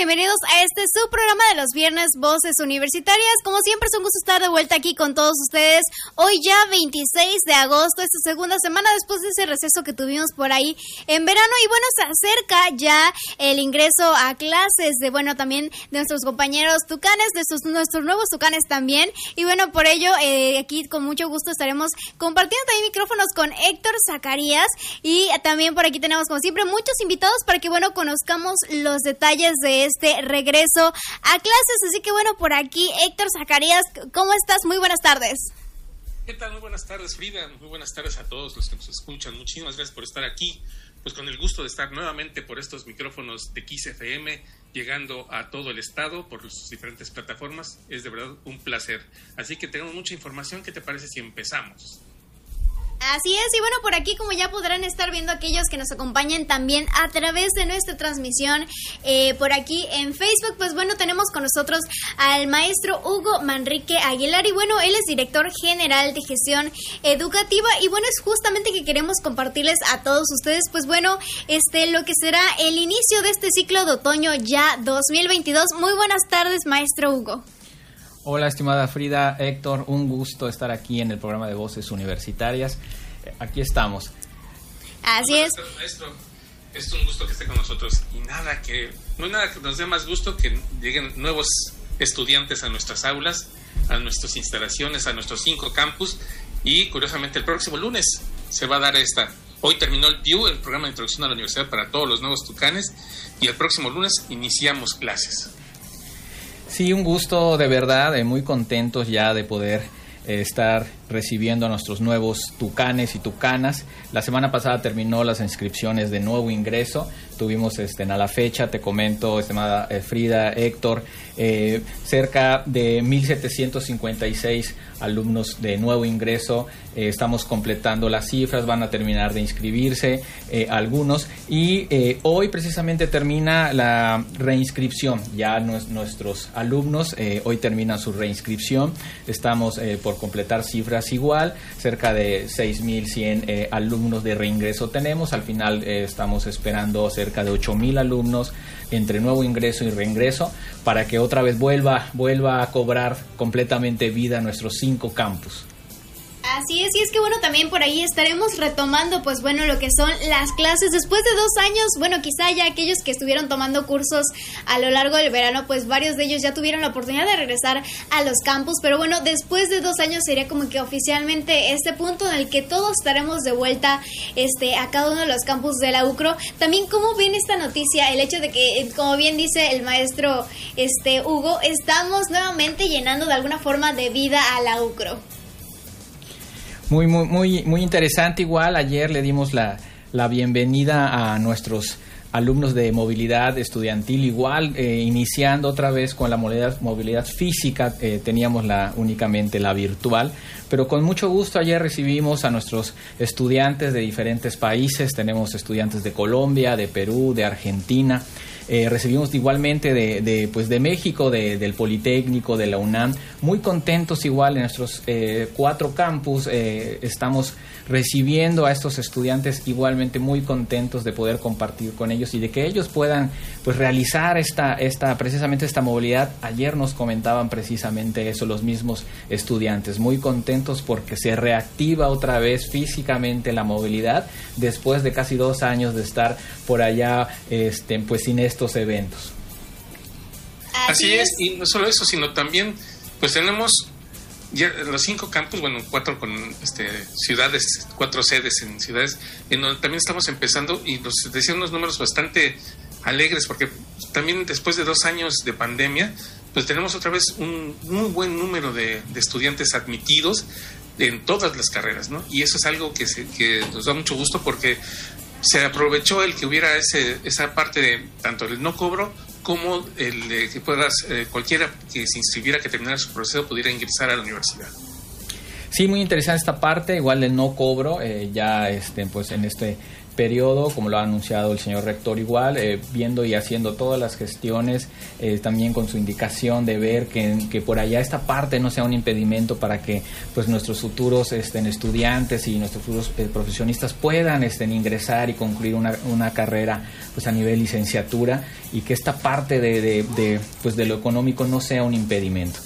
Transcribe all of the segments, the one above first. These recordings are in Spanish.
Bienvenidos a este su programa de los viernes Voces Universitarias. Como siempre es un gusto estar de vuelta aquí con todos ustedes. Hoy ya 26 de agosto, esta segunda semana después de ese receso que tuvimos por ahí en verano y bueno, se acerca ya el ingreso a clases de bueno también de nuestros compañeros tucanes, de sus, nuestros nuevos tucanes también. Y bueno, por ello eh, aquí con mucho gusto estaremos compartiendo también micrófonos con Héctor Zacarías y también por aquí tenemos como siempre muchos invitados para que bueno conozcamos los detalles de este regreso a clases. Así que bueno, por aquí Héctor Zacarías, ¿cómo estás? Muy buenas tardes. ¿Qué tal? Muy buenas tardes, Frida. Muy buenas tardes a todos los que nos escuchan. Muchísimas gracias por estar aquí. Pues con el gusto de estar nuevamente por estos micrófonos de XFM, llegando a todo el estado por sus diferentes plataformas. Es de verdad un placer. Así que tenemos mucha información. ¿Qué te parece si empezamos? Así es, y bueno, por aquí como ya podrán estar viendo aquellos que nos acompañan también a través de nuestra transmisión eh, por aquí en Facebook, pues bueno, tenemos con nosotros al maestro Hugo Manrique Aguilar y bueno, él es director general de gestión educativa y bueno, es justamente que queremos compartirles a todos ustedes, pues bueno, este lo que será el inicio de este ciclo de otoño ya 2022. Muy buenas tardes, maestro Hugo. Hola, estimada Frida, Héctor, un gusto estar aquí en el programa de Voces Universitarias. Aquí estamos. Así es. Maestro, es un gusto que esté con nosotros y nada que no hay nada que nos dé más gusto que lleguen nuevos estudiantes a nuestras aulas, a nuestras instalaciones, a nuestros cinco campus y curiosamente el próximo lunes se va a dar esta. Hoy terminó el PIU, el programa de introducción a la universidad para todos los nuevos tucanes y el próximo lunes iniciamos clases. Sí, un gusto de verdad, eh, muy contentos ya de poder eh, estar recibiendo a nuestros nuevos tucanes y tucanas. La semana pasada terminó las inscripciones de nuevo ingreso. Tuvimos este, a la fecha, te comento, estimada eh, Frida, Héctor, eh, cerca de 1.756 alumnos de nuevo ingreso. Eh, estamos completando las cifras, van a terminar de inscribirse eh, algunos. Y hoy precisamente termina la reinscripción. Ya nuestros alumnos hoy terminan su reinscripción. Estamos por completar cifras igual. Cerca de 6.100 alumnos de reingreso tenemos. Al final estamos esperando cerca de 8.000 alumnos entre nuevo ingreso y reingreso para que otra vez vuelva, vuelva a cobrar completamente vida nuestros cinco campus. Así es, y es que bueno, también por ahí estaremos retomando, pues bueno, lo que son las clases después de dos años. Bueno, quizá ya aquellos que estuvieron tomando cursos a lo largo del verano, pues varios de ellos ya tuvieron la oportunidad de regresar a los campus. Pero bueno, después de dos años sería como que oficialmente este punto en el que todos estaremos de vuelta este, a cada uno de los campus de la UCRO. También, ¿cómo viene esta noticia? El hecho de que, como bien dice el maestro este, Hugo, estamos nuevamente llenando de alguna forma de vida a la UCRO. Muy, muy, muy, muy interesante. Igual. Ayer le dimos la, la bienvenida a nuestros alumnos de movilidad estudiantil. Igual, eh, iniciando otra vez con la movilidad, física, eh, teníamos la, únicamente la virtual, pero con mucho gusto ayer recibimos a nuestros estudiantes de diferentes países, tenemos estudiantes de Colombia, de Perú, de Argentina, eh, recibimos igualmente de, de, pues de México, de, del Politécnico, de la UNAM, muy contentos igual en nuestros eh, cuatro campus, eh, estamos recibiendo a estos estudiantes igualmente muy contentos de poder compartir con ellos y de que ellos puedan pues realizar esta, esta precisamente esta movilidad. Ayer nos comentaban precisamente eso los mismos estudiantes, muy contentos porque se reactiva otra vez físicamente la movilidad después de casi dos años de estar por allá este, pues sin estos eventos. Así, es. y no solo eso, sino también pues tenemos ya los cinco campus, bueno, cuatro con este, ciudades, cuatro sedes en ciudades, en donde también estamos empezando y nos decían unos números bastante alegres, porque también después de dos años de pandemia, pues tenemos otra vez un muy buen número de, de estudiantes admitidos en todas las carreras, ¿no? Y eso es algo que, se, que nos da mucho gusto porque se aprovechó el que hubiera ese, esa parte de tanto el no cobro como el de que puedas, eh, cualquiera que se inscribiera, que terminara su proceso, pudiera ingresar a la universidad. Sí, muy interesante esta parte, igual del no cobro, eh, ya este, pues en este periodo, como lo ha anunciado el señor rector igual, eh, viendo y haciendo todas las gestiones, eh, también con su indicación de ver que, que, por allá esta parte no sea un impedimento para que pues nuestros futuros estén estudiantes y nuestros futuros eh, profesionistas puedan estén ingresar y concluir una, una, carrera pues a nivel licenciatura y que esta parte de, de, pues de lo económico no sea un impedimento.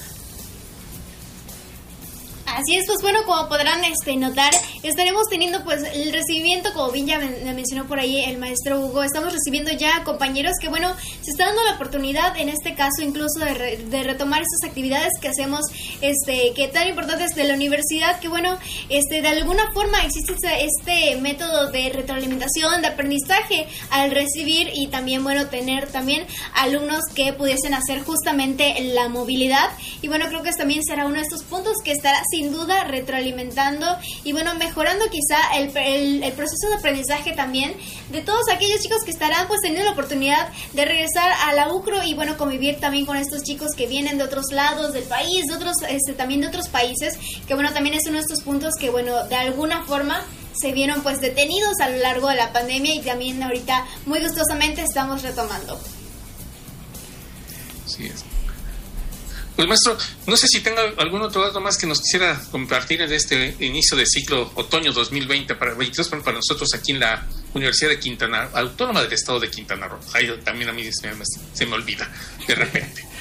Así es, pues bueno, como podrán este, notar, estaremos teniendo pues el recibimiento, como bien ya me, mencionó por ahí el maestro Hugo, estamos recibiendo ya compañeros que bueno, se está dando la oportunidad en este caso incluso de, re, de retomar estas actividades que hacemos, este, que tan importantes de la universidad, que bueno, este, de alguna forma existe este método de retroalimentación, de aprendizaje al recibir y también bueno, tener también alumnos que pudiesen hacer justamente la movilidad. Y bueno, creo que también será uno de estos puntos que estará sin duda retroalimentando y bueno, mejorando quizá el, el, el, proceso de aprendizaje también de todos aquellos chicos que estarán pues teniendo la oportunidad de regresar a la UCRO y bueno, convivir también con estos chicos que vienen de otros lados del país, de otros, este, también de otros países, que bueno, también es uno de estos puntos que bueno, de alguna forma se vieron pues detenidos a lo largo de la pandemia y también ahorita muy gustosamente estamos retomando. Sí. Pues maestro, no sé si tenga algún otro dato más que nos quisiera compartir en este inicio de ciclo otoño 2020 para 22 para nosotros aquí en la Universidad de Quintana, Autónoma del Estado de Quintana Roo. Ahí también a mí se me, olvida de repente.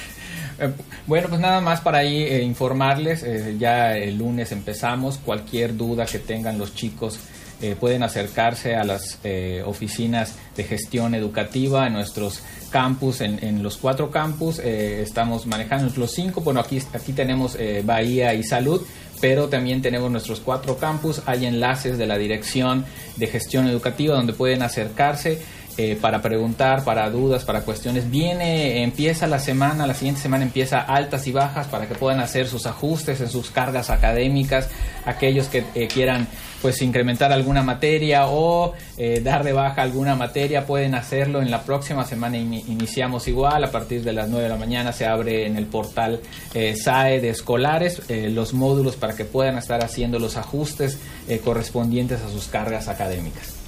Bueno, pues nada más para ahí eh, informarles, eh, ya el lunes empezamos, cualquier duda que tengan los chicos eh, pueden acercarse a las eh, oficinas de gestión educativa en nuestros campus, en, los cuatro campus, eh, estamos manejando los cinco, bueno, aquí, aquí tenemos eh, Bahía y Salud, pero también tenemos nuestros cuatro campus, hay enlaces de la Dirección de Gestión Educativa donde pueden acercarse. Eh, para preguntar, para dudas, para cuestiones. Viene, empieza la semana, la siguiente semana empieza altas y bajas para que puedan hacer sus ajustes en sus cargas académicas, aquellos que eh, quieran pues incrementar alguna materia o eh, dar de baja alguna materia pueden hacerlo en la próxima semana in iniciamos igual a partir de las 9 de la mañana se abre en el portal SAE de escolares los módulos para que puedan estar haciendo los ajustes correspondientes a sus cargas académicas.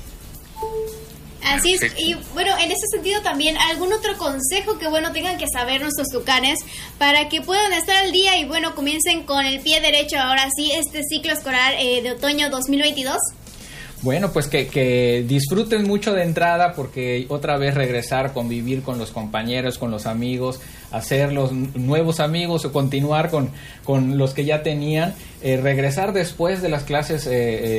Así es, y bueno, en ese sentido también, ¿algún otro consejo que bueno tengan que saber nuestros tucanes para que puedan estar al día y bueno, comiencen con el pie derecho ahora sí este ciclo escolar eh, de otoño 2022? Bueno, pues que, que, disfruten mucho de entrada porque otra vez regresar, convivir con los compañeros, con los amigos, hacer los nuevos amigos o continuar con, con los que ya tenían, eh, regresar después de las clases, eh,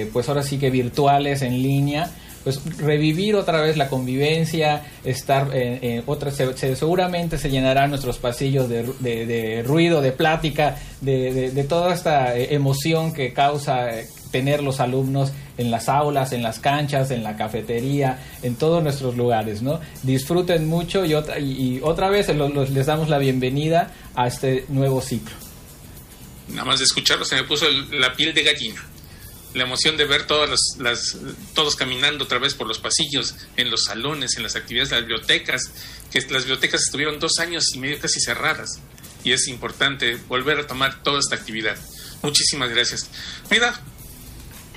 eh, pues ahora sí que virtuales, en línea, pues revivir otra vez la convivencia, estar eh, eh, otra, se, se, seguramente se llenarán nuestros pasillos de, de, ruido, de plática, de, toda esta eh, emoción que causa tener los alumnos en las aulas, en las canchas, en la cafetería, en todos nuestros lugares, ¿no? Disfruten mucho y otra, y, otra vez los, les damos la bienvenida a este nuevo ciclo. Nada más de escucharlo se me puso el, la piel de gallina la emoción de ver todas las, las, todos caminando otra vez por los pasillos, en los salones, en las actividades de las bibliotecas, que las bibliotecas estuvieron dos años y medio casi cerradas y es importante volver a tomar toda esta actividad. Muchísimas gracias. Mira,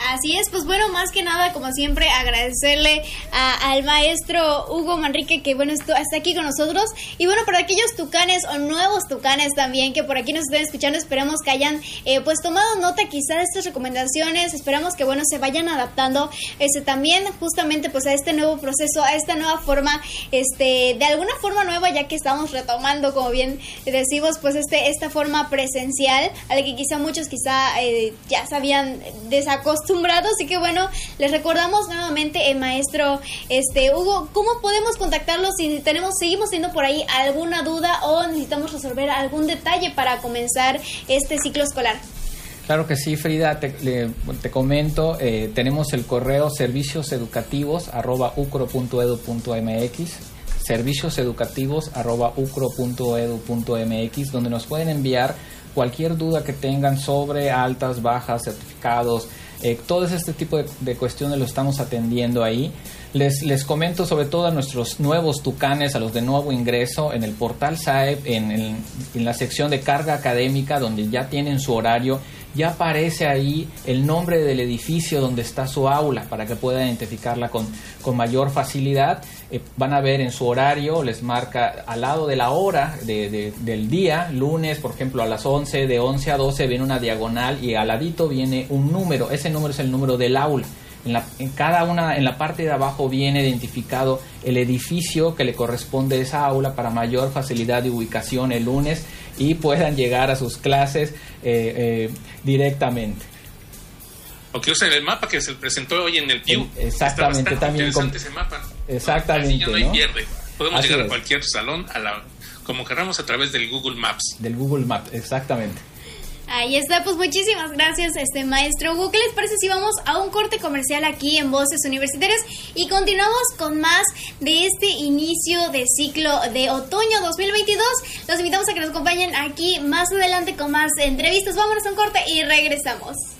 Así es, pues bueno, más que nada, como siempre, agradecerle al maestro Hugo Manrique que, bueno, está aquí con nosotros. Y bueno, para aquellos tucanes o nuevos tucanes también que por aquí nos estén escuchando, esperamos que hayan eh, pues tomado nota quizá de estas recomendaciones. Esperamos que, bueno, se vayan adaptando este, también justamente pues a este nuevo proceso, a esta nueva forma, este, de alguna forma nueva, ya que estamos retomando, como bien decimos, pues este, esta forma presencial, a la que quizá muchos quizá eh, ya se habían desacostumbrado así que bueno, les recordamos nuevamente, el maestro este Hugo, ¿cómo podemos contactarlos si tenemos, seguimos teniendo por ahí alguna duda o necesitamos resolver algún detalle para comenzar este ciclo escolar? Claro que sí, Frida, te, le, te comento, eh, tenemos el correo servicios educativos arroba ucro.edu.mx servicios educativos arroba ucro.edu.mx donde nos pueden enviar cualquier duda que tengan sobre altas, bajas, certificados, eh, todo este tipo de, de, cuestiones lo estamos atendiendo ahí. Les, les comento sobre todo a nuestros nuevos tucanes, a los de nuevo ingreso, en el portal SAEP, en, en la sección de carga académica, donde ya tienen su horario ya aparece ahí el nombre del edificio donde está su aula para que puedan identificarla con, con mayor facilidad. Eh, van a ver en su horario, les marca al lado de la hora de, del día, lunes, por ejemplo, a las 11, de 11 a 12 viene una diagonal y al ladito viene un número. Ese número es el número del aula. En, la, en, cada una, en la parte de abajo viene identificado el edificio que le corresponde a esa aula para mayor facilidad de ubicación el lunes y puedan llegar a sus clases eh, eh, directamente. O que usen el mapa que se presentó hoy en el PIU. Exactamente, también. Interesante ese mapa. Exactamente. ya no hay pierde. Podemos llegar a cualquier salón a la, como queramos a través del Google Maps. Del Google Maps, exactamente. Ahí está, pues muchísimas gracias, este maestro Hugo. ¿Qué les parece si vamos a un corte comercial aquí en Voces Universitarias y continuamos con más de este inicio de ciclo de otoño 2022? Los invitamos a que nos acompañen aquí más adelante con más entrevistas. Vámonos a un corte y regresamos.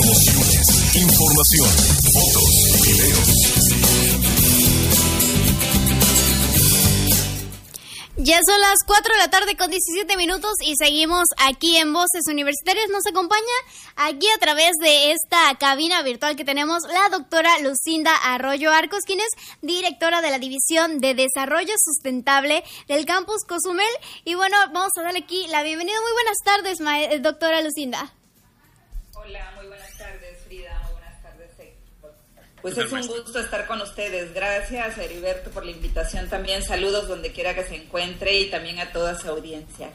Promociones, información, fotos, videos. Ya son las 4 de la tarde con 17 minutos y seguimos aquí en Voces Universitarias. Nos acompaña aquí a través de esta cabina virtual que tenemos la doctora Lucinda Arroyo Arcos, quien es directora de la División de Desarrollo Sustentable del Campus Cozumel. Y bueno, vamos a darle aquí la bienvenida. Muy buenas tardes, doctora Lucinda. Pues es un gusto estar con ustedes. Gracias, Heriberto, por la invitación también. Saludos donde quiera que se encuentre y también a toda su audiencia.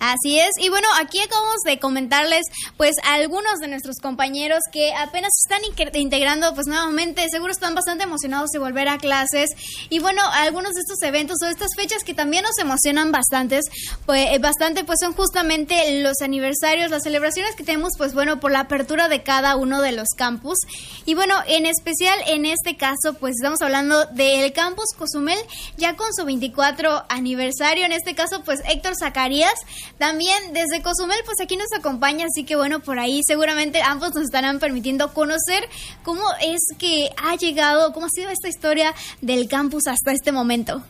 Así es, y bueno, aquí acabamos de comentarles pues algunos de nuestros compañeros que apenas están integrando pues nuevamente, seguro están bastante emocionados de volver a clases. Y bueno, algunos de estos eventos o estas fechas que también nos emocionan bastantes, pues eh, bastante pues son justamente los aniversarios, las celebraciones que tenemos pues bueno por la apertura de cada uno de los campus. Y bueno, en especial en este caso pues estamos hablando del campus Cozumel ya con su 24 aniversario, en este caso pues Héctor Zacarías también desde Cozumel, pues aquí nos acompaña, así que bueno, por ahí seguramente ambos nos estarán permitiendo conocer cómo es que ha llegado, cómo ha sido esta historia del campus hasta este momento.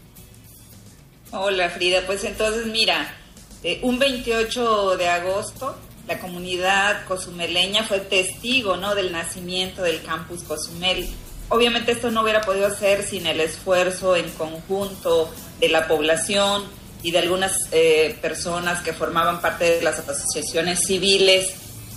Hola Frida, pues entonces mira, eh, un 28 de agosto la comunidad cozumeleña fue testigo ¿no? del nacimiento del campus Cozumel. Obviamente esto no hubiera podido ser sin el esfuerzo en conjunto de la población, y de algunas eh, personas que formaban parte de las asociaciones civiles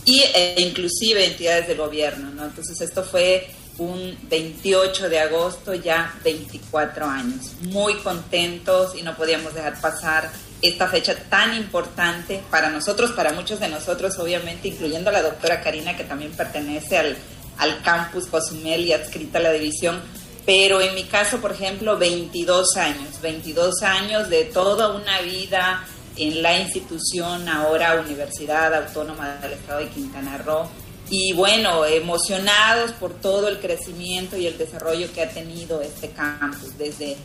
y, e inclusive entidades del gobierno. ¿no? Entonces esto fue un 28 de agosto, ya 24 años. Muy contentos y no podíamos dejar pasar esta fecha tan importante para nosotros, para muchos de nosotros, obviamente, incluyendo a la doctora Karina, que también pertenece al, al campus Cozumel y adscrita a la división pero en mi caso, por ejemplo, 22 años, 22 años de toda una vida en la institución, ahora Universidad Autónoma del Estado de Quintana Roo. Y bueno, emocionados por todo el crecimiento y el desarrollo que ha tenido este campus desde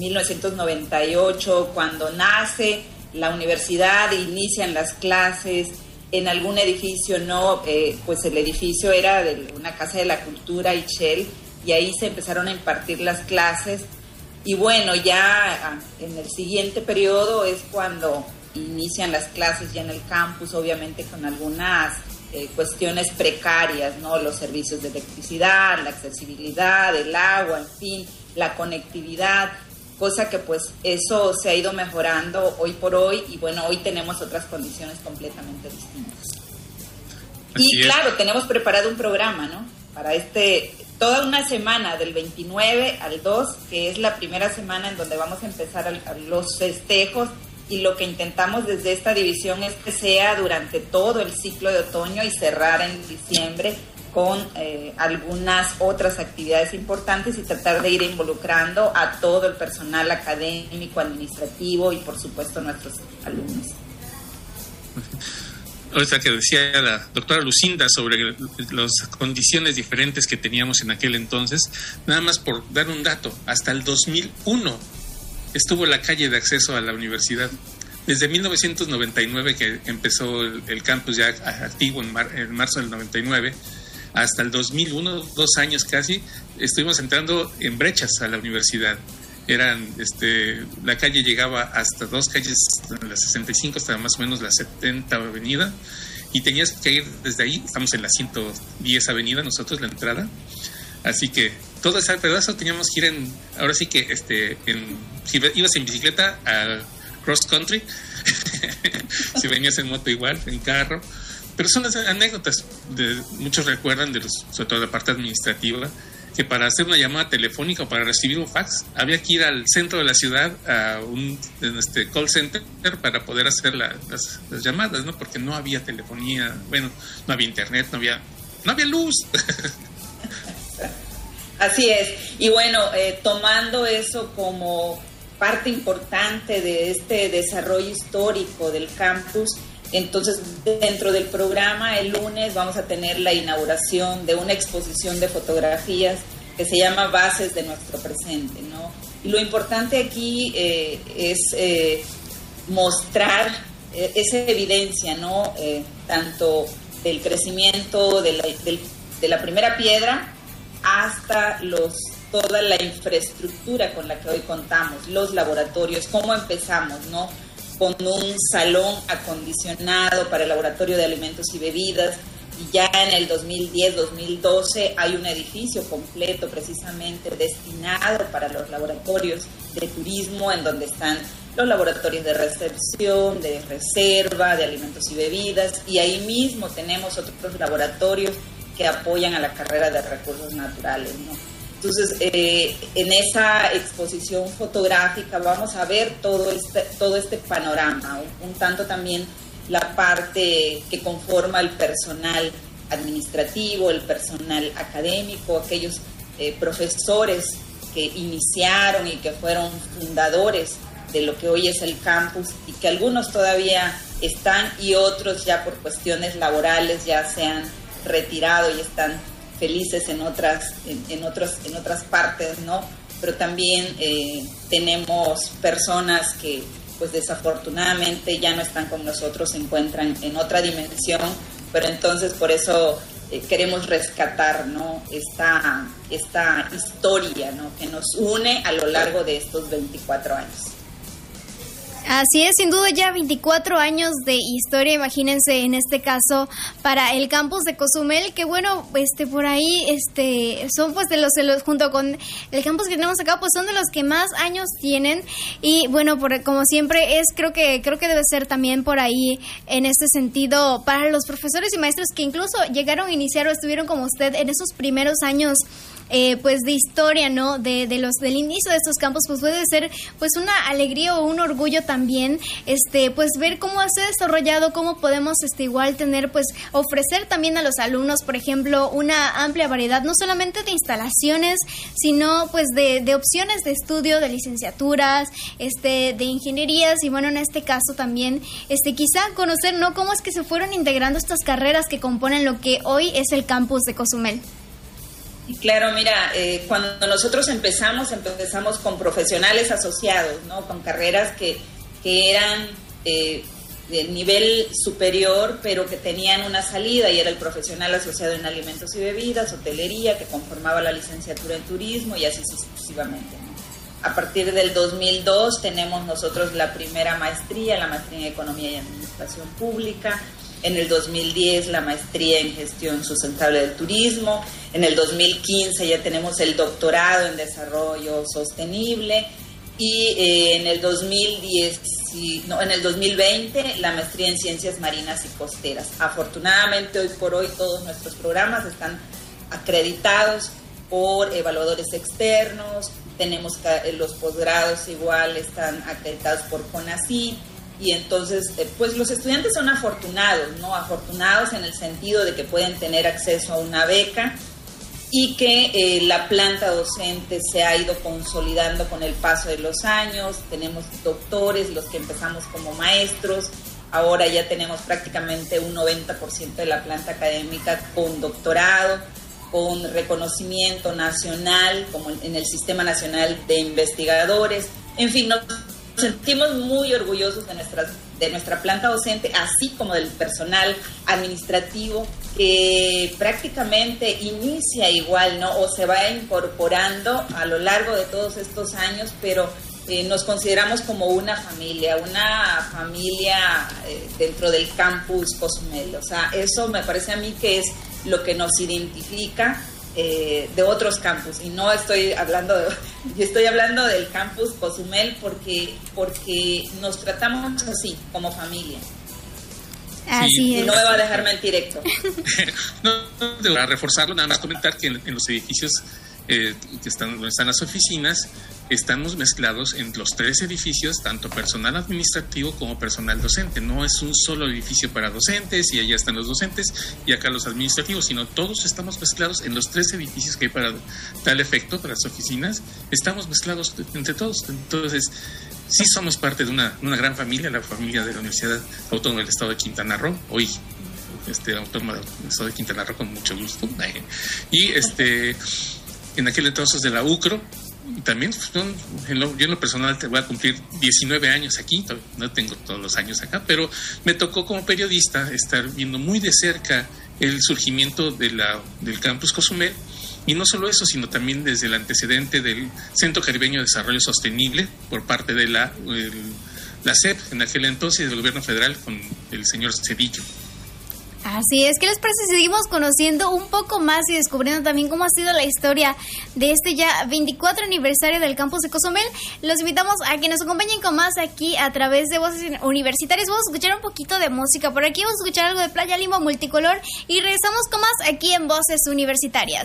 1998, cuando nace la universidad, inician las clases, en algún edificio no, eh, pues el edificio era de una casa de la cultura Shell y ahí se empezaron a impartir las clases. Y bueno, ya en el siguiente periodo es cuando inician las clases ya en el campus, obviamente con algunas eh, cuestiones precarias, ¿no? Los servicios de electricidad, la accesibilidad, el agua, en fin, la conectividad, cosa que pues eso se ha ido mejorando hoy por hoy y bueno, hoy tenemos otras condiciones completamente distintas. y claro, tenemos preparado un programa, ¿no? Para este toda una semana del 29 al 2, que es la primera semana en donde vamos a empezar los festejos y lo que intentamos desde esta división es que sea durante todo el ciclo de otoño y cerrar en diciembre con eh, algunas otras actividades importantes y tratar de ir involucrando a todo el personal académico, administrativo y por supuesto nuestros alumnos. Ahorita que decía la doctora Lucinda sobre las condiciones diferentes que teníamos en aquel entonces, nada más por dar un dato, hasta el 2001 estuvo la calle de acceso a la universidad. Desde 1999 que empezó el, campus ya activo en, en, marzo del 99 hasta el 2001, dos años casi, estuvimos entrando en brechas a la universidad. Eran, este, la calle llegaba hasta dos calles, la 65 hasta más o menos la 70 avenida, y tenías que ir desde ahí, estamos en la 110 avenida nosotros, la entrada, así que todo ese pedazo teníamos que ir en, ahora sí que, este, en, si ibas en bicicleta a cross country, si venías en moto igual, en carro, pero son las anécdotas, de, muchos recuerdan, de los, sobre todo la parte administrativa, que para hacer una llamada telefónica o para recibir un fax había que ir al centro de la ciudad a un este, call center para poder hacer las, las, llamadas, ¿no? Porque no había telefonía, bueno, no había internet, no había, no había luz. Así es. Y bueno, eh, tomando eso como parte importante de este desarrollo histórico del campus, entonces dentro del programa el lunes vamos a tener la inauguración de una exposición de fotografías que se llama Bases de nuestro presente, ¿no? Y lo importante aquí eh, es eh, mostrar esa evidencia, ¿no? tanto del crecimiento de la, de la primera piedra hasta los toda la infraestructura con la que hoy contamos, los laboratorios, cómo empezamos, ¿no? Con un salón acondicionado para el laboratorio de alimentos y bebidas, y ya en el 2010-2012 hay un edificio completo precisamente destinado para los laboratorios de turismo, en donde están los laboratorios de recepción, de reserva, de alimentos y bebidas, y ahí mismo tenemos otros laboratorios que apoyan a la carrera de recursos naturales. Entonces, eh, en esa exposición fotográfica vamos a ver todo este, todo este panorama, un, tanto también la parte que conforma el personal administrativo, el personal académico, aquellos eh, profesores que iniciaron y que fueron fundadores de lo que hoy es el campus y que algunos todavía están y otros ya por cuestiones laborales ya sean retirado y están felices en otras, en, otros, en otras partes, ¿no? Pero también eh, tenemos personas que pues desafortunadamente ya no están con nosotros, se encuentran en otra dimensión, pero entonces por eso eh, queremos rescatar ¿no? esta, esta historia ¿no? que nos une a lo largo de estos 24 años. Así es, sin duda ya 24 años de historia, imagínense en este caso para el campus de Cozumel, que bueno, este por ahí este son pues de los, junto con el campus que tenemos acá, pues son de los que más años tienen. Y bueno, por, como siempre es creo que creo que debe ser también por ahí en este sentido para los profesores y maestros que incluso llegaron a iniciar o estuvieron como usted en esos primeros años eh, pues de historia, ¿no? De, de, los del inicio de estos campos, pues puede ser pues una alegría o un orgullo también, este, pues ver cómo se ha desarrollado, cómo podemos este igual tener, pues ofrecer también a los alumnos, por ejemplo, una amplia variedad, no solamente de instalaciones, sino pues de, de opciones de estudio, de licenciaturas, este, de ingenierías y bueno, en este caso también, este, quizá conocer, ¿no? Cómo es que se fueron integrando estas carreras que componen lo que hoy es el campus de Cozumel. Claro, mira, eh, cuando nosotros empezamos, empezamos con profesionales asociados, ¿no? Con carreras que, que eran eh, de nivel superior, pero que tenían una salida, y era el profesional asociado en alimentos y bebidas, hotelería, que conformaba la licenciatura en turismo, y así sucesivamente. A partir del 2002 tenemos nosotros la primera maestría, la maestría en Economía y Administración Pública, en el 2010 la maestría en gestión sustentable del turismo, en el 2015 ya tenemos el doctorado en desarrollo sostenible. Y eh, en el 2010 no, en el 2020 la maestría en ciencias marinas y costeras. Afortunadamente hoy por hoy todos nuestros programas están acreditados por evaluadores externos, tenemos los posgrados igual están acreditados por CONACYT y entonces eh, pues los estudiantes son afortunados, ¿no? Afortunados en el sentido de que pueden tener acceso a una beca y que eh, la planta docente se ha ido consolidando con el paso de los años, tenemos doctores, los que empezamos como maestros, ahora ya tenemos prácticamente un 90% de la planta académica con doctorado, con reconocimiento nacional, como en el Sistema Nacional de Investigadores, en fin, nos sentimos muy orgullosos de, nuestras, de nuestra planta docente, así como del personal administrativo que prácticamente inicia igual, ¿no? O se va incorporando a lo largo de todos estos años, pero eh, nos consideramos como una familia, una familia eh, dentro del campus Cozumel. O sea, eso me parece a mí que es lo que nos identifica eh, de otros campus. Y no estoy hablando de, estoy hablando del campus Cozumel porque porque nos tratamos así como familia. Así y no me va a dejar mentir Héctor. No, para reforzarlo nada más comentar que en, los edificios eh, que están donde están las oficinas estamos mezclados en los tres edificios, tanto personal administrativo como personal docente. No es un solo edificio para docentes y allá están los docentes y acá los administrativos, sino todos estamos mezclados en los tres edificios que hay para tal efecto, para las oficinas. Estamos mezclados entre todos. Entonces, sí somos parte de una, gran familia, la familia de la Universidad Autónoma del Estado de Quintana Roo, hoy este, Autónoma del Estado de Quintana Roo con mucho gusto. Y este, en aquel entonces de la UCRO, también pues, yo en lo personal te voy a cumplir 19 años aquí, no tengo todos los años acá, pero me tocó como periodista estar viendo muy de cerca el surgimiento de la, del campus Cozumel y no solo eso, sino también desde el antecedente del Centro Caribeño de Desarrollo Sostenible por parte de la, la CEP en aquel entonces del gobierno federal con el señor Cedillo. Así es, ¿qué les parece si seguimos conociendo un poco más y descubriendo también cómo ha sido la historia de este ya 24 aniversario del campus de Cozumel? Los invitamos a que nos acompañen con más aquí a través de Voces Universitarias. Vamos a escuchar un poquito de música por aquí, vamos a escuchar algo de Playa Lima Multicolor y regresamos con más aquí en Voces Universitarias.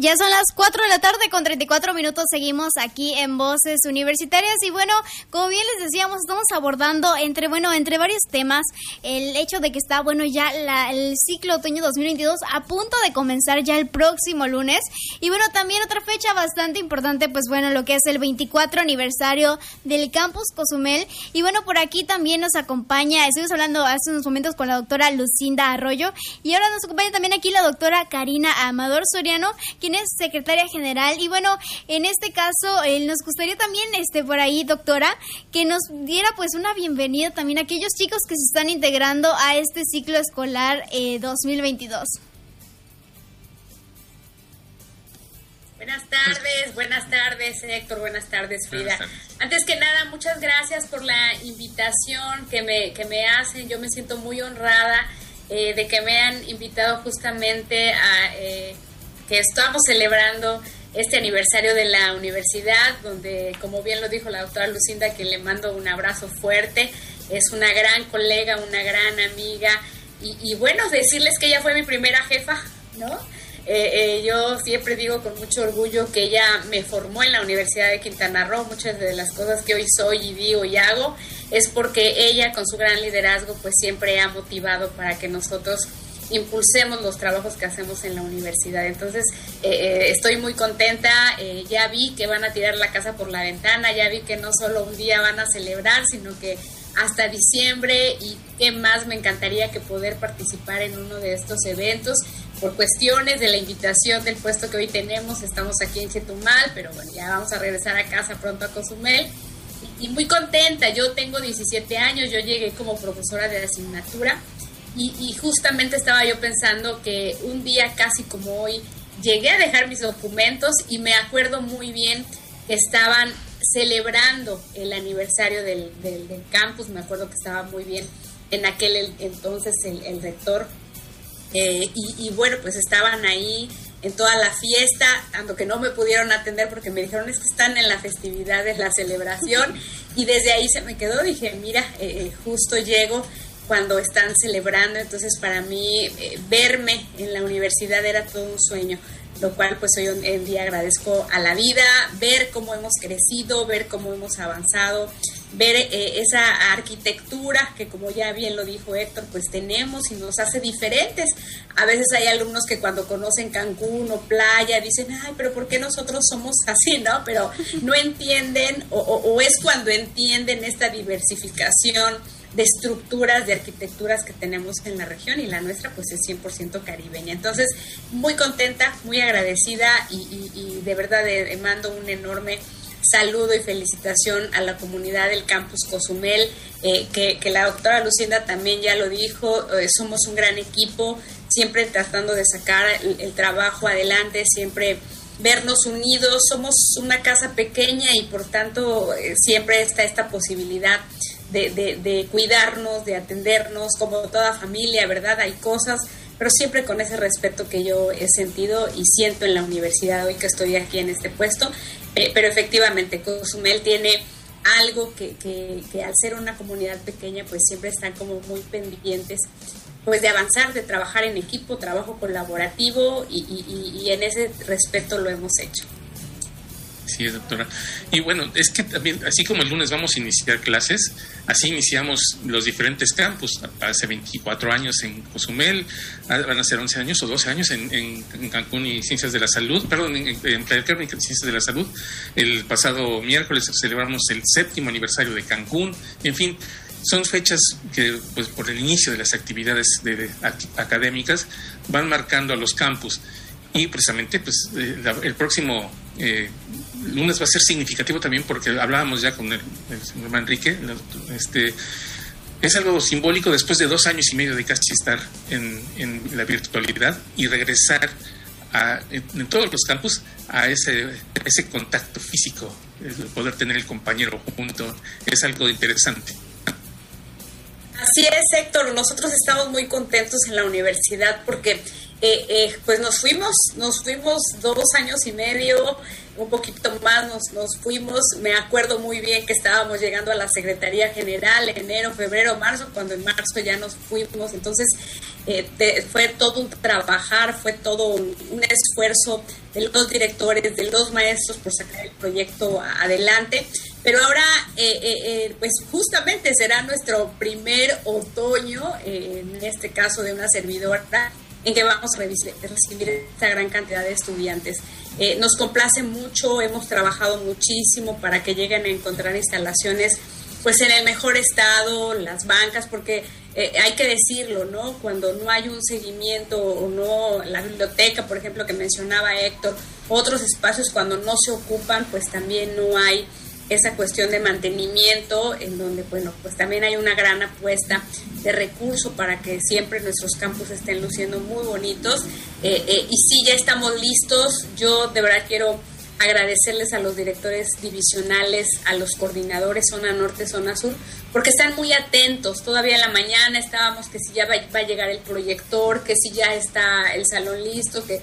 Ya son las 4 de la tarde con 34 minutos. Seguimos aquí en Voces Universitarias. Y bueno, como bien les decíamos, estamos abordando entre bueno, entre varios temas el hecho de que está bueno ya el ciclo otoño 2022 a punto de comenzar ya el próximo lunes. Y bueno, también otra fecha bastante importante, pues bueno, lo que es el 24 aniversario del campus Cozumel. Y bueno, por aquí también nos acompaña, estuvimos hablando hace unos momentos con la doctora Lucinda Arroyo. Y ahora nos acompaña también aquí la doctora Karina Amador Soriano, es secretaria general. Y bueno, en este caso, eh, nos gustaría también, este, por ahí, doctora, que nos diera pues una bienvenida también a aquellos chicos que se están integrando a este ciclo escolar 2022. Eh, buenas tardes, buenas tardes Héctor, buenas tardes Frida. Antes que nada, muchas gracias por la invitación que me, que me hacen. Yo me siento muy honrada eh, de que me han invitado justamente a que estamos celebrando este aniversario de la universidad, donde, como bien lo dijo la doctora Lucinda, que le mando un abrazo fuerte, es una gran colega, una gran amiga, y, bueno, decirles que ella fue mi primera jefa, ¿no? Eh, eh, yo siempre digo con mucho orgullo que ella me formó en la Universidad de Quintana Roo, muchas de las cosas que hoy soy y digo y hago, es porque ella con su gran liderazgo pues siempre ha motivado para que nosotros impulsemos los trabajos que hacemos en la universidad. Entonces, eh, eh, estoy muy contenta, eh, ya vi que van a tirar la casa por la ventana, ya vi que no solo un día van a celebrar, sino que hasta diciembre y qué más me encantaría que poder participar en uno de estos eventos por cuestiones de la invitación del puesto que hoy tenemos, estamos aquí en Chetumal, pero bueno, ya vamos a regresar a casa pronto a Cozumel y muy contenta, yo tengo 17 años, yo llegué como profesora de asignatura y, justamente estaba yo pensando que un día casi como hoy llegué a dejar mis documentos y me acuerdo muy bien que estaban celebrando el aniversario del, del, campus, me acuerdo que estaba muy bien en aquel entonces el, rector, eh, y, y, bueno, pues estaban ahí en toda la fiesta, tanto que no me pudieron atender porque me dijeron es que están en la festividad de la celebración y desde ahí se me quedó, dije, mira, eh, eh, justo llego cuando están celebrando, entonces para mí eh, verme en la universidad era todo un sueño, lo cual pues hoy en día agradezco a la vida, ver cómo hemos crecido, ver cómo hemos avanzado, ver eh, esa arquitectura que como ya bien lo dijo Héctor, pues tenemos y nos hace diferentes. A veces hay alumnos que cuando conocen Cancún o playa dicen, ay, pero ¿por qué nosotros somos así, no? Pero no entienden o, o es cuando entienden esta diversificación de estructuras, de arquitecturas que tenemos en la región y la nuestra pues es 100% caribeña. Entonces, muy contenta, muy agradecida y, de verdad le mando un enorme saludo y felicitación a la comunidad del campus Cozumel, eh, que, la doctora Lucinda también ya lo dijo, eh, somos un gran equipo, siempre tratando de sacar el, trabajo adelante, siempre vernos unidos, somos una casa pequeña y por tanto eh, siempre está esta posibilidad de, de, cuidarnos, de atendernos, como toda familia, ¿verdad? Hay cosas, pero siempre con ese respeto que yo he sentido y siento en la universidad hoy que estoy aquí en este puesto. Eh, pero efectivamente, Cozumel tiene algo que, que, que, al ser una comunidad pequeña, pues siempre están como muy pendientes pues de avanzar, de trabajar en equipo, trabajo colaborativo y, y, y en ese respeto lo hemos hecho. Sí, doctora. Y bueno, es que también, así como el lunes vamos a iniciar clases, así iniciamos los diferentes campus. Hace 24 años en Cozumel, ah, van a ser 11 años o 12 años en, Cancún y Ciencias de la Salud, perdón, en, en Playa y Ciencias de la Salud. El pasado miércoles celebramos el séptimo aniversario de Cancún. En fin, son fechas que, pues, por el inicio de las actividades académicas, van marcando a los campus. Y precisamente, pues, eh, el próximo eh, lunes va a ser significativo también porque hablábamos ya con el, señor Manrique, este, es algo simbólico después de dos años y medio de casi estar en, la virtualidad y regresar a, en, todos los campus a ese, ese contacto físico, el poder tener el compañero junto, es algo interesante. Así es, Héctor. Nosotros estamos muy contentos en la universidad porque eh, eh, pues nos fuimos, nos fuimos dos años y medio, un poquito más nos, nos fuimos. Me acuerdo muy bien que estábamos llegando a la Secretaría General enero, febrero, marzo, cuando en marzo ya nos fuimos. Entonces eh, fue todo un trabajar, fue todo un, esfuerzo de los directores, de los maestros por sacar el proyecto adelante. Pero ahora, pues justamente será nuestro primer otoño, en este caso de una servidora en que vamos a recibir esta gran cantidad de estudiantes. Eh, nos complace mucho, hemos trabajado muchísimo para que lleguen a encontrar instalaciones pues en el mejor estado, las bancas, porque eh, hay que decirlo, ¿no? Cuando no hay un seguimiento o no, la biblioteca, por ejemplo, que mencionaba Héctor, otros espacios cuando no se ocupan, pues también no hay esa cuestión de mantenimiento, en donde, bueno, pues también hay una gran apuesta de recurso para que siempre nuestros campus estén luciendo muy bonitos. Eh, eh, y sí, ya estamos listos. Yo de verdad quiero agradecerles a los directores divisionales, a los coordinadores zona norte, zona sur, porque están muy atentos. Todavía en la mañana estábamos que si ya va, va a llegar el proyector, que si ya está el salón listo, que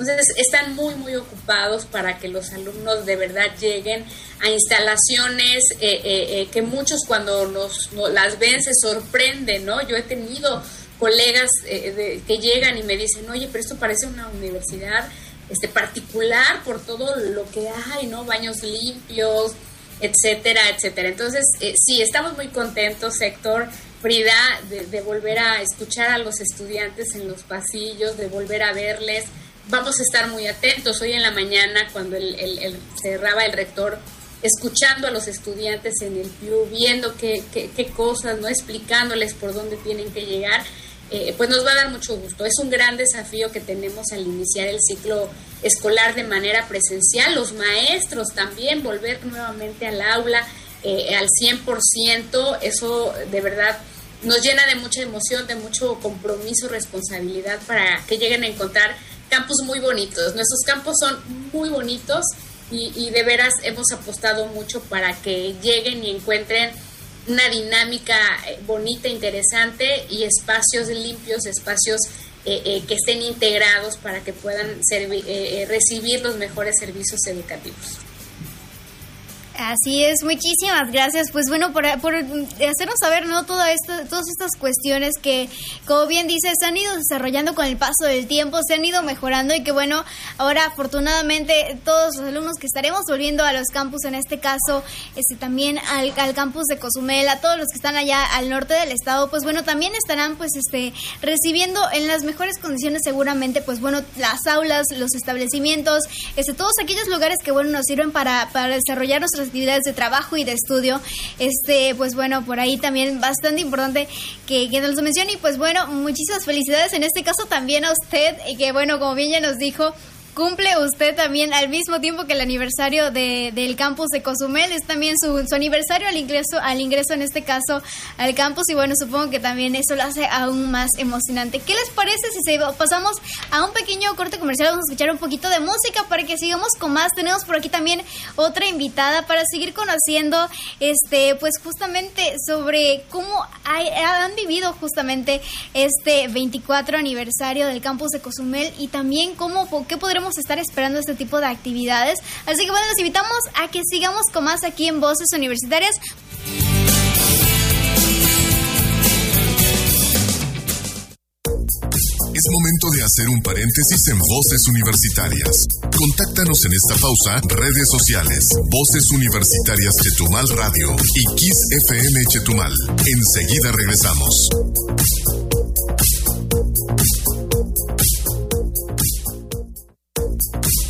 entonces están muy, muy ocupados para que los alumnos de verdad lleguen a instalaciones eh, eh, eh, que muchos cuando nos, las ven se sorprenden, ¿no? Yo he tenido colegas que llegan y me dicen, oye, pero esto parece una universidad este, particular por todo lo que hay, ¿no? Baños limpios, etcétera, etcétera. Entonces, sí, estamos muy contentos, Héctor. Frida, de, de, volver a escuchar a los estudiantes en los pasillos, de volver a verles, vamos a estar muy atentos. Hoy en la mañana, cuando el, cerraba el rector, escuchando a los estudiantes en el PIU, viendo qué, qué, cosas, no explicándoles por dónde tienen que llegar, eh, pues nos va a dar mucho gusto. Es un gran desafío que tenemos al iniciar el ciclo escolar de manera presencial. Los maestros también volver nuevamente al aula eh, al 100%, eso de verdad nos llena de mucha emoción, de mucho compromiso, responsabilidad para que lleguen a encontrar campos muy bonitos. Nuestros campos son muy bonitos y, de veras hemos apostado mucho para que lleguen y encuentren una dinámica eh, bonita, interesante y espacios limpios, espacios eh, eh, que estén integrados para que puedan recibir los mejores servicios educativos. Así es, muchísimas gracias. Pues bueno, por, por hacernos saber, ¿no? Toda esta, todas estas cuestiones que, como bien dices, se han ido desarrollando con el paso del tiempo, se han ido mejorando y que bueno, ahora afortunadamente todos los alumnos que estaremos volviendo a los campus, en este caso, este también al, al campus de Cozumel, a todos los que están allá al norte del estado, pues bueno, también estarán pues este recibiendo en las mejores condiciones seguramente, pues bueno, las aulas, los establecimientos, este, todos aquellos lugares que bueno nos sirven para, para desarrollar nuestras actividades de trabajo y de estudio. Este, pues bueno, por ahí también bastante importante que, que nos lo mencione. Y pues bueno, muchísimas felicidades en este caso también a usted, y que bueno, como bien ya nos dijo, cumple usted también al mismo tiempo que el aniversario de, del campus de Cozumel, es también su, su, aniversario al ingreso, al ingreso en este caso al campus y bueno, supongo que también eso lo hace aún más emocionante. ¿Qué les parece si pasamos a un pequeño corte comercial? Vamos a escuchar un poquito de música para que sigamos con más. Tenemos por aquí también otra invitada para seguir conociendo este pues justamente sobre cómo han vivido justamente este 24 aniversario del campus de Cozumel y también cómo qué podremos estar esperando este tipo de actividades. Así que bueno, los invitamos a que sigamos con más aquí en Voces Universitarias. Es momento de hacer un paréntesis en Voces Universitarias. Contáctanos en esta pausa, redes sociales, Voces Universitarias Chetumal Radio y Kiss FM Chetumal. Enseguida regresamos.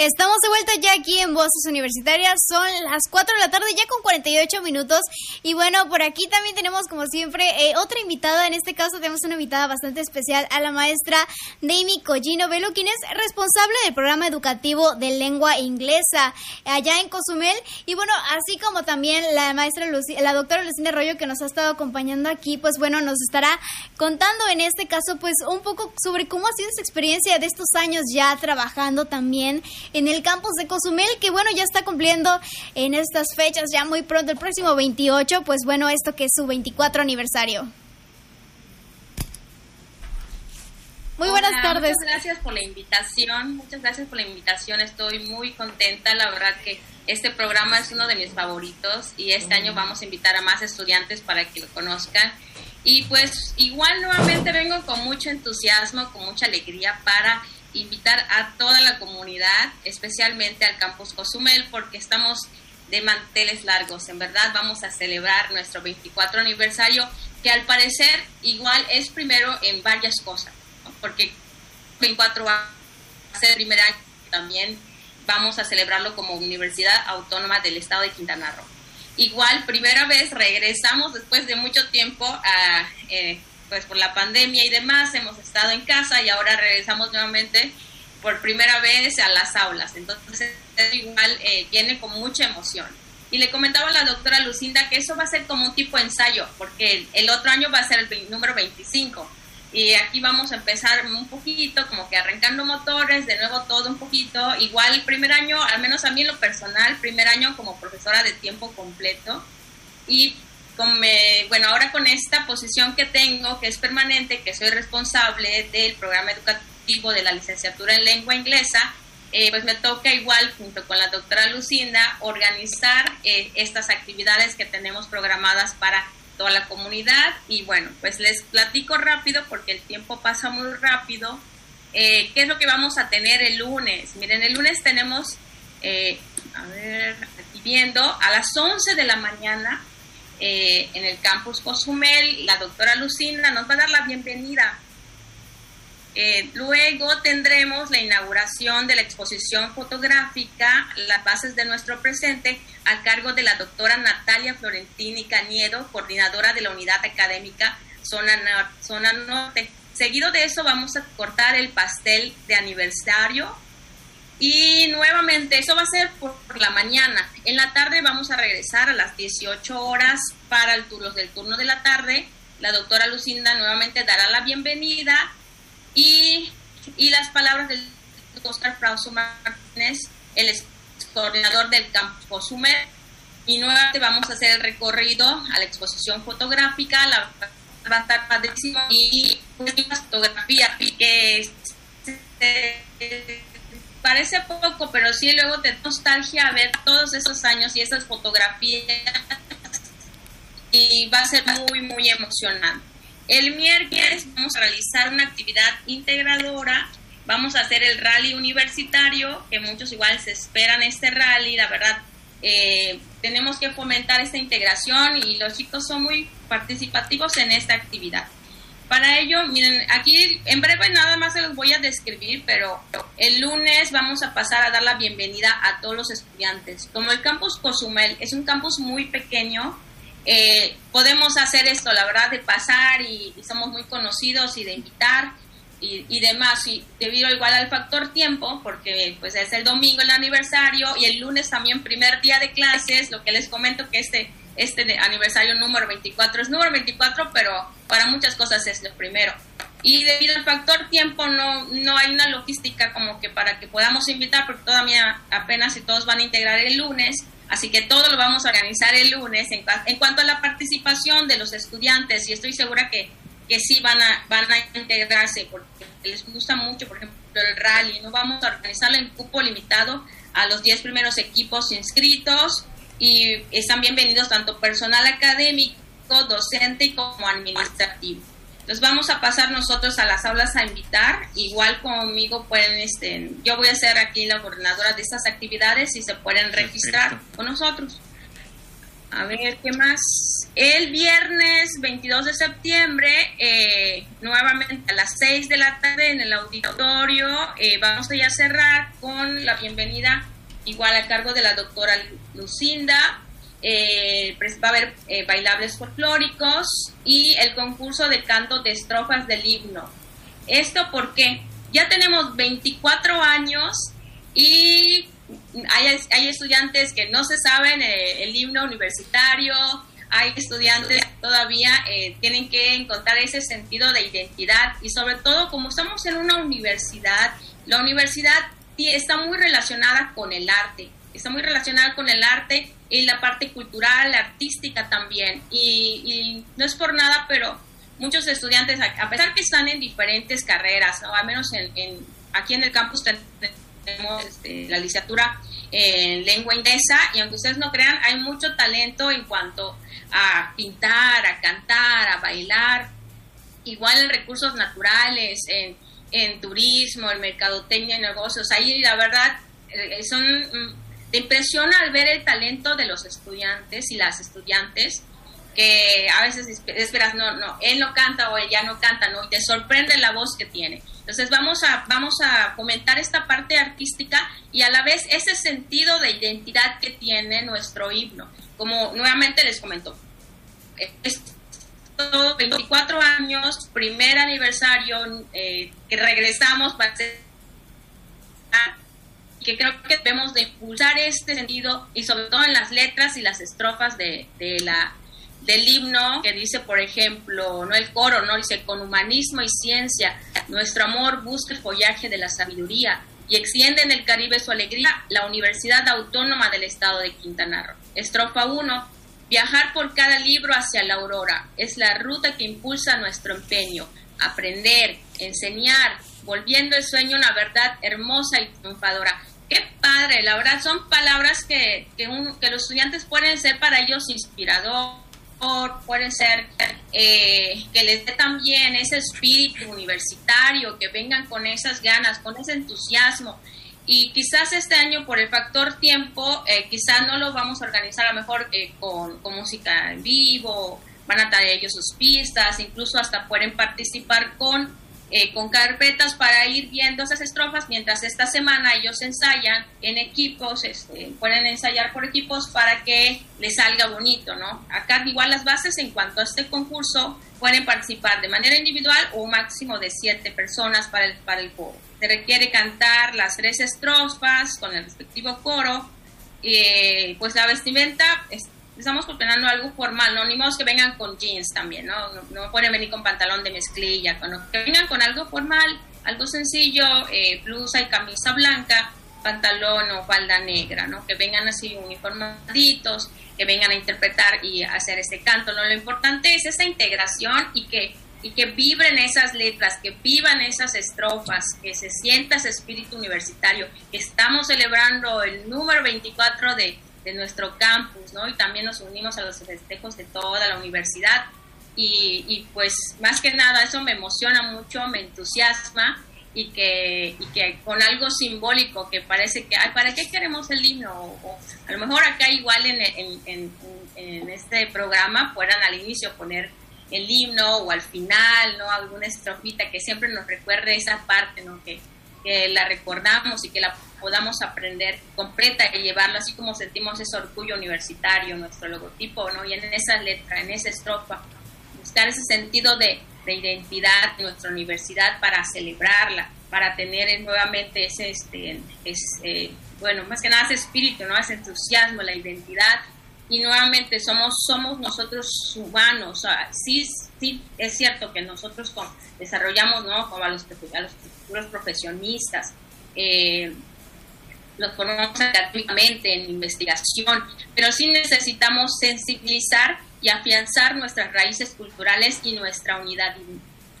Estamos de vuelta ya aquí en Voces Universitarias. Son las 4 de la tarde, ya con 48 minutos. Y bueno, por aquí también tenemos, como siempre, eh, otra invitada. En este caso, tenemos una invitada bastante especial a la maestra Demi Collino Velo, quien es responsable del programa educativo de lengua inglesa allá en Cozumel. Y bueno, así como también la maestra la doctora Lucinda Arroyo, que nos ha estado acompañando aquí, pues bueno, nos estará contando en este caso, pues un poco sobre cómo ha sido esa experiencia de estos años ya trabajando también en el campus de Cozumel, que bueno, ya está cumpliendo en estas fechas, ya muy pronto, el próximo 28, pues bueno, esto que es su 24 aniversario. Muy buenas tardes. Muchas gracias por la invitación, muchas gracias por la invitación, estoy muy contenta, la verdad que este programa es uno de mis favoritos y este año vamos a invitar a más estudiantes para que lo conozcan. Y pues igual nuevamente vengo con mucho entusiasmo, con mucha alegría para invitar a toda la comunidad, especialmente al campus Cozumel, porque estamos de manteles largos. En verdad vamos a celebrar nuestro 24 aniversario, que al parecer igual es primero en varias cosas, porque 24 va a ser el primer año también vamos a celebrarlo como Universidad Autónoma del Estado de Quintana Roo. Igual, primera vez regresamos después de mucho tiempo a... Eh, pues por la pandemia y demás hemos estado en casa y ahora regresamos nuevamente por primera vez a las aulas. Entonces, igual eh, viene con mucha emoción. Y le comentaba a la doctora Lucinda que eso va a ser como un tipo de ensayo, porque el, otro año va a ser el número 25. Y aquí vamos a empezar un poquito, como que arrancando motores, de nuevo todo un poquito. Igual el primer año, al menos a mí en lo personal, primer año como profesora de tiempo completo. Y bueno, ahora con esta posición que tengo, que es permanente, que soy responsable del programa educativo de la licenciatura en lengua inglesa, eh, pues me toca igual, junto con la doctora Lucinda, organizar eh, estas actividades que tenemos programadas para toda la comunidad. Y bueno, pues les platico rápido porque el tiempo pasa muy rápido. Eh, ¿Qué es lo que vamos a tener el lunes? Miren, el lunes tenemos, a ver, aquí viendo, a las 11 de la mañana eh, en el campus Cozumel. La doctora Lucinda nos va a dar la bienvenida. Eh, luego tendremos la inauguración de la exposición fotográfica Las bases de nuestro presente a cargo de la doctora Natalia Florentini Cañedo, coordinadora de la unidad académica Zona, Zona Norte. Seguido de eso vamos a cortar el pastel de aniversario y nuevamente eso va a ser por, la mañana. En la tarde vamos a regresar a las 18 horas para el turno del turno de la tarde. La doctora Lucinda nuevamente dará la bienvenida y, las palabras del Oscar Frauso Martínez, el coordinador del campo Sumer. Y nuevamente vamos a hacer el recorrido a la exposición fotográfica, la va a estar padrísimo y una fotografía que parece poco, pero sí luego te nostalgia ver todos esos años y esas fotografías y va a ser muy, muy emocionante. El miércoles vamos a realizar una actividad integradora, vamos a hacer el rally universitario, que muchos igual se esperan este rally, la verdad, eh, tenemos que fomentar esta integración y los chicos son muy participativos en esta actividad. Para ello, miren, aquí en breve nada más se los voy a describir, pero el lunes vamos a pasar a dar la bienvenida a todos los estudiantes. Como el campus Cozumel es un campus muy pequeño, eh, podemos hacer esto, la verdad, de pasar y, somos muy conocidos y de invitar y, y, demás. Y debido igual al factor tiempo, porque pues es el domingo el aniversario y el lunes también primer día de clases, lo que les comento que este este aniversario número 24 es número 24, pero para muchas cosas es lo primero. Y debido al factor tiempo no, no hay una logística como que para que podamos invitar, porque todavía apenas si todos van a integrar el lunes, así que todo lo vamos a organizar el lunes. En, cuanto a la participación de los estudiantes, y estoy segura que, que sí van a, van a integrarse, porque les gusta mucho, por ejemplo, el rally, no vamos a organizarlo en cupo limitado a los 10 primeros equipos inscritos y están bienvenidos tanto personal académico, docente como administrativo. Los vamos a pasar nosotros a las aulas a invitar. Igual conmigo pueden, este, yo voy a ser aquí la coordinadora de estas actividades y se pueden registrar con nosotros. A ver, ¿qué más? El viernes 22 de septiembre, eh, nuevamente a las 6 de la tarde en el auditorio, eh, vamos a ya cerrar con la bienvenida igual a cargo de la doctora Lucinda. Eh, va a haber eh, bailables folclóricos y el concurso de canto de estrofas del himno. ¿Esto porque Ya tenemos 24 años y hay, hay estudiantes que no se saben eh, el himno universitario, hay estudiantes que todavía tienen que encontrar ese sentido de identidad y sobre todo como estamos en una universidad, la universidad está muy relacionada con el arte, está muy relacionada con el arte y la parte cultural, artística también. Y, no es por nada, pero muchos estudiantes, a pesar que están en diferentes carreras, o al menos en, aquí en el campus tenemos este, la licenciatura en lengua inglesa y aunque ustedes no crean, hay mucho talento en cuanto a pintar, a cantar, a bailar, igual en recursos naturales, en en turismo, en mercadotecnia, en negocios. Ahí la verdad eh, son mm, te impresiona al ver el talento de los estudiantes y las estudiantes que a veces esperas no no él no canta o ella no canta no y te sorprende la voz que tiene. Entonces vamos a vamos a fomentar esta parte artística y a la vez ese sentido de identidad que tiene nuestro himno. Como nuevamente les comento es 24 años, primer aniversario eh, que regresamos para que creo que debemos de impulsar este sentido y sobre todo en las letras y las estrofas de, la del himno que dice por ejemplo no el coro no dice con humanismo y ciencia nuestro amor busca el follaje de la sabiduría y extiende en el Caribe su alegría la Universidad Autónoma del Estado de Quintana Roo estrofa 1 Viajar por cada libro hacia la aurora es la ruta que impulsa nuestro empeño. Aprender, enseñar, volviendo el sueño una verdad hermosa y triunfadora. Qué padre, la verdad son palabras que, que, los estudiantes pueden ser para ellos inspirador, pueden ser eh, que les dé también ese espíritu universitario, que vengan con esas ganas, con ese entusiasmo y quizás este año por el factor tiempo, eh, quizás no lo vamos a organizar a lo mejor eh, con, música en vivo, van a traer ellos sus pistas, incluso hasta pueden participar con eh, con carpetas para ir viendo esas estrofas mientras esta semana ellos ensayan en equipos, este, pueden ensayar por equipos para que les salga bonito, ¿no? Acá igual las bases en cuanto a este concurso pueden participar de manera individual o un máximo de siete personas para el, para el coro. Se requiere cantar las tres estrofas con el respectivo coro, eh, pues la vestimenta estamos proporcionando algo formal, no ni modo que vengan con jeans también, ¿no? No, pueden venir con pantalón de mezclilla, que vengan con algo formal, algo sencillo, eh, blusa y camisa blanca, pantalón o falda negra, ¿no? Que vengan así uniformaditos, que vengan a interpretar y hacer ese canto, ¿no? Lo importante es esa integración y que y que vibren esas letras, que vivan esas estrofas, que se sienta ese espíritu universitario, estamos celebrando el número 24 de, de nuestro campus, ¿no? Y también nos unimos a los festejos de toda la universidad. Y, y, pues más que nada eso me emociona mucho, me entusiasma y que, y que con algo simbólico que parece que, ay, ¿para qué queremos el himno? O, a lo mejor acá igual en, en, en, este programa puedan al inicio poner el himno o al final, ¿no? Alguna estrofita que siempre nos recuerde esa parte, ¿no? Que, que la recordamos y que la podamos aprender completa y llevarlo así como sentimos ese orgullo universitario, nuestro logotipo, ¿no? Y en esa letra, en esa estrofa, buscar ese sentido de, de identidad de nuestra universidad para celebrarla, para tener nuevamente ese, este, eh, bueno, más que nada ese espíritu, ¿no? Ese entusiasmo, la identidad. Y nuevamente somos, somos nosotros humanos, o sea, sí, sí es cierto que nosotros desarrollamos, ¿no? Como a los, a los futuros profesionistas, eh, los formamos académicamente en investigación, pero sí necesitamos sensibilizar y afianzar nuestras raíces culturales y nuestra unidad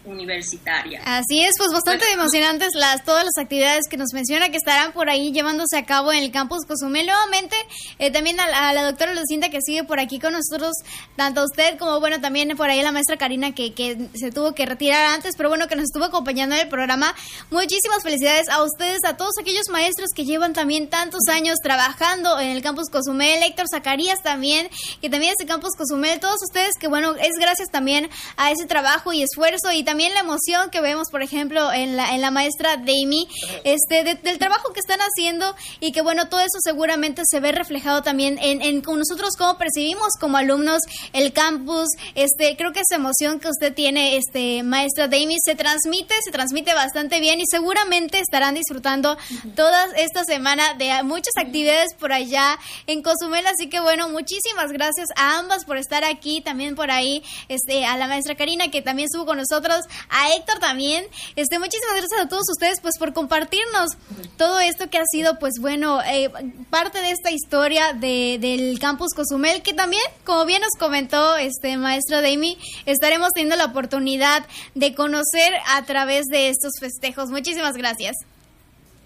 universitaria. Así es, pues bastante emocionantes las todas las actividades que nos menciona que estarán por ahí llevándose a cabo en el campus Cozumel. Nuevamente, eh, también a, la doctora Lucinda que sigue por aquí con nosotros, tanto usted como bueno, también por ahí la maestra Karina que, que se tuvo que retirar antes, pero bueno, que nos estuvo acompañando en el programa. Muchísimas felicidades a ustedes, a todos aquellos maestros que llevan también tantos años trabajando en el campus Cozumel, Héctor Zacarías también, que también es el campus Cozumel, todos ustedes que bueno, es gracias también a ese trabajo y esfuerzo y también la emoción que vemos, por ejemplo, en la, en la maestra Dami, este, del trabajo que están haciendo y que, bueno, todo eso seguramente se ve reflejado también en, en con nosotros cómo percibimos como alumnos el campus. Este, creo que esa emoción que usted tiene, este, maestra Dami, se transmite, se transmite bastante bien y seguramente estarán disfrutando toda esta semana de muchas actividades por allá en Cozumel. Así que, bueno, muchísimas gracias a ambas por estar aquí, también por ahí, este, a la maestra Karina que también estuvo con nosotros, a Héctor también. Este, muchísimas gracias a todos ustedes pues por compartirnos todo esto que ha sido pues bueno, eh, parte de esta historia de, del campus Cozumel que también, como bien nos comentó este maestro Dami, estaremos teniendo la oportunidad de conocer a través de estos festejos. Muchísimas gracias.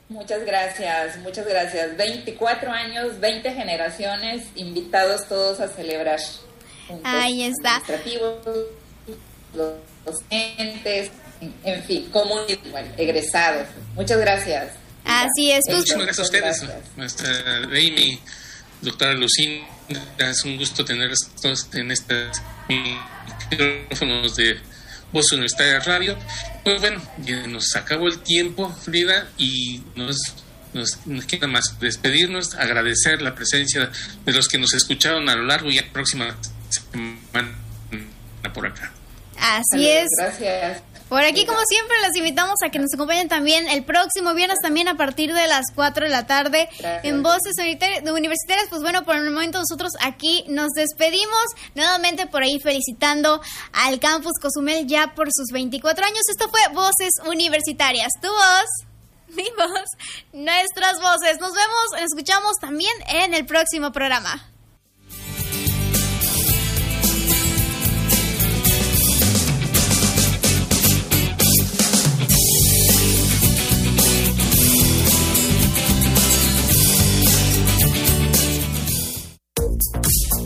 Muchas gracias, muchas gracias. 24 años, 20 generaciones, invitados todos a celebrar. Ahí está docentes, en fin, comunidad, egresados. Muchas gracias. Así es. Muchísimas gracias a ustedes, nuestra Amy, doctora Lucinda. Es un gusto tenerlos todos en estos micrófonos de Voz Universitaria Radio. Pues bueno, nos acabó el tiempo, Frida, y nos, nos, queda más despedirnos, agradecer la presencia de los que nos escucharon a lo largo y a la próxima semana por acá. Así es. Gracias. Por aquí, como siempre, les invitamos a que nos acompañen también el próximo viernes, también a partir de las 4 de la tarde, en Voces Universitarias. Pues bueno, por el momento nosotros aquí nos despedimos, nuevamente por ahí felicitando al Campus Cozumel ya por sus 24 años. Esto fue Voces Universitarias. Tu voz, mi voz, nuestras voces. Nos vemos, nos escuchamos también en el próximo programa.